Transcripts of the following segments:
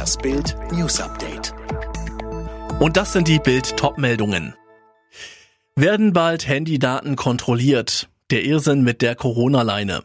Das Bild News Update. Und das sind die Bild Topmeldungen. Werden bald Handydaten kontrolliert? Der Irrsinn mit der Corona-Leine.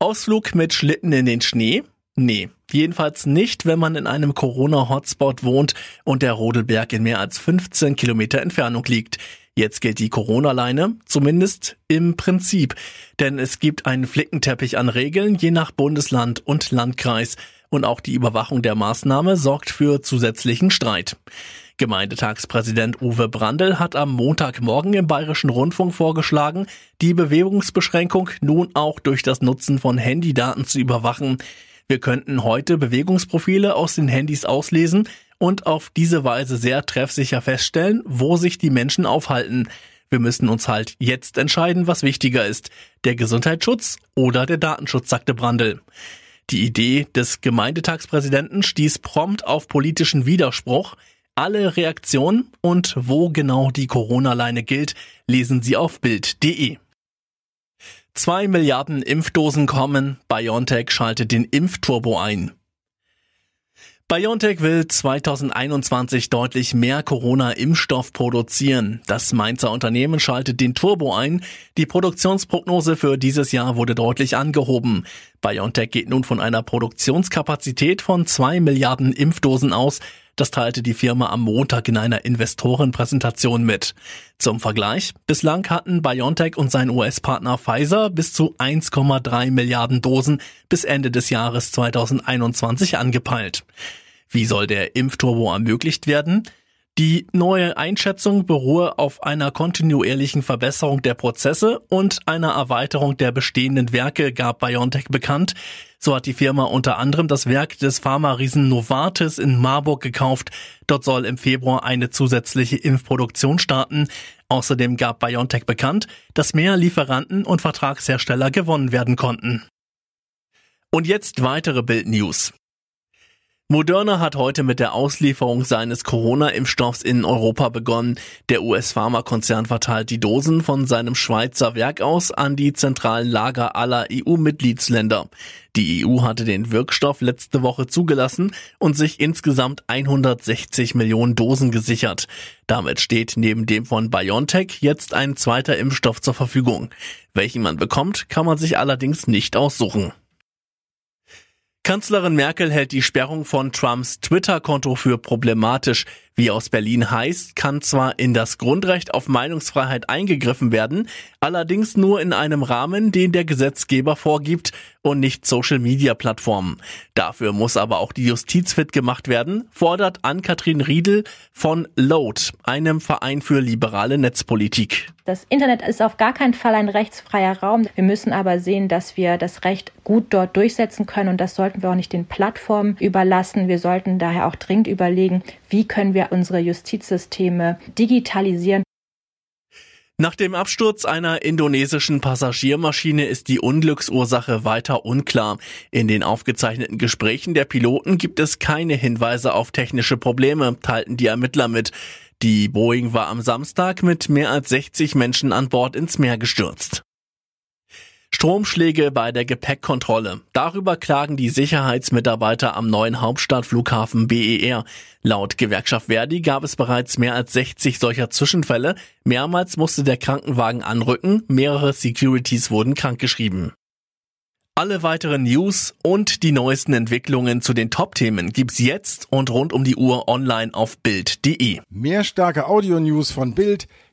Ausflug mit Schlitten in den Schnee? Nee, jedenfalls nicht, wenn man in einem Corona-Hotspot wohnt und der Rodelberg in mehr als 15 Kilometer Entfernung liegt. Jetzt gilt die Corona-Leine, zumindest im Prinzip. Denn es gibt einen Flickenteppich an Regeln, je nach Bundesland und Landkreis. Und auch die Überwachung der Maßnahme sorgt für zusätzlichen Streit. Gemeindetagspräsident Uwe Brandl hat am Montagmorgen im Bayerischen Rundfunk vorgeschlagen, die Bewegungsbeschränkung nun auch durch das Nutzen von Handydaten zu überwachen. Wir könnten heute Bewegungsprofile aus den Handys auslesen und auf diese Weise sehr treffsicher feststellen, wo sich die Menschen aufhalten. Wir müssen uns halt jetzt entscheiden, was wichtiger ist, der Gesundheitsschutz oder der Datenschutz, sagte Brandl. Die Idee des Gemeindetagspräsidenten stieß prompt auf politischen Widerspruch. Alle Reaktionen und wo genau die Corona-Leine gilt, lesen Sie auf Bild.de. Zwei Milliarden Impfdosen kommen, BioNTech schaltet den Impfturbo ein. BioNTech will 2021 deutlich mehr Corona-Impfstoff produzieren. Das Mainzer Unternehmen schaltet den Turbo ein. Die Produktionsprognose für dieses Jahr wurde deutlich angehoben. BioNTech geht nun von einer Produktionskapazität von zwei Milliarden Impfdosen aus. Das teilte die Firma am Montag in einer Investorenpräsentation mit. Zum Vergleich, bislang hatten BioNTech und sein US-Partner Pfizer bis zu 1,3 Milliarden Dosen bis Ende des Jahres 2021 angepeilt. Wie soll der Impfturbo ermöglicht werden? Die neue Einschätzung beruhe auf einer kontinuierlichen Verbesserung der Prozesse und einer Erweiterung der bestehenden Werke, gab BioNTech bekannt. So hat die Firma unter anderem das Werk des Pharma-Riesen Novartis in Marburg gekauft. Dort soll im Februar eine zusätzliche Impfproduktion starten. Außerdem gab BioNTech bekannt, dass mehr Lieferanten und Vertragshersteller gewonnen werden konnten. Und jetzt weitere Bild-News. Moderna hat heute mit der Auslieferung seines Corona-Impfstoffs in Europa begonnen. Der US-Pharmakonzern verteilt die Dosen von seinem Schweizer Werk aus an die zentralen Lager aller EU-Mitgliedsländer. Die EU hatte den Wirkstoff letzte Woche zugelassen und sich insgesamt 160 Millionen Dosen gesichert. Damit steht neben dem von BioNTech jetzt ein zweiter Impfstoff zur Verfügung. Welchen man bekommt, kann man sich allerdings nicht aussuchen. Kanzlerin Merkel hält die Sperrung von Trumps Twitter-Konto für problematisch. Wie aus Berlin heißt, kann zwar in das Grundrecht auf Meinungsfreiheit eingegriffen werden, allerdings nur in einem Rahmen, den der Gesetzgeber vorgibt und nicht Social-Media-Plattformen. Dafür muss aber auch die Justiz fit gemacht werden, fordert Ann-Kathrin Riedel von Load, einem Verein für liberale Netzpolitik. Das Internet ist auf gar keinen Fall ein rechtsfreier Raum. Wir müssen aber sehen, dass wir das Recht gut dort durchsetzen können und das sollten wir auch nicht den Plattformen überlassen. Wir sollten daher auch dringend überlegen, wie können wir unsere Justizsysteme digitalisieren. Nach dem Absturz einer indonesischen Passagiermaschine ist die Unglücksursache weiter unklar. In den aufgezeichneten Gesprächen der Piloten gibt es keine Hinweise auf technische Probleme, teilten die Ermittler mit. Die Boeing war am Samstag mit mehr als 60 Menschen an Bord ins Meer gestürzt. Stromschläge bei der Gepäckkontrolle. Darüber klagen die Sicherheitsmitarbeiter am neuen Hauptstadtflughafen BER. Laut Gewerkschaft Verdi gab es bereits mehr als 60 solcher Zwischenfälle. Mehrmals musste der Krankenwagen anrücken, mehrere Securities wurden krankgeschrieben. Alle weiteren News und die neuesten Entwicklungen zu den Top-Themen gibt's jetzt und rund um die Uhr online auf Bild.de. Mehr starke Audio-News von Bild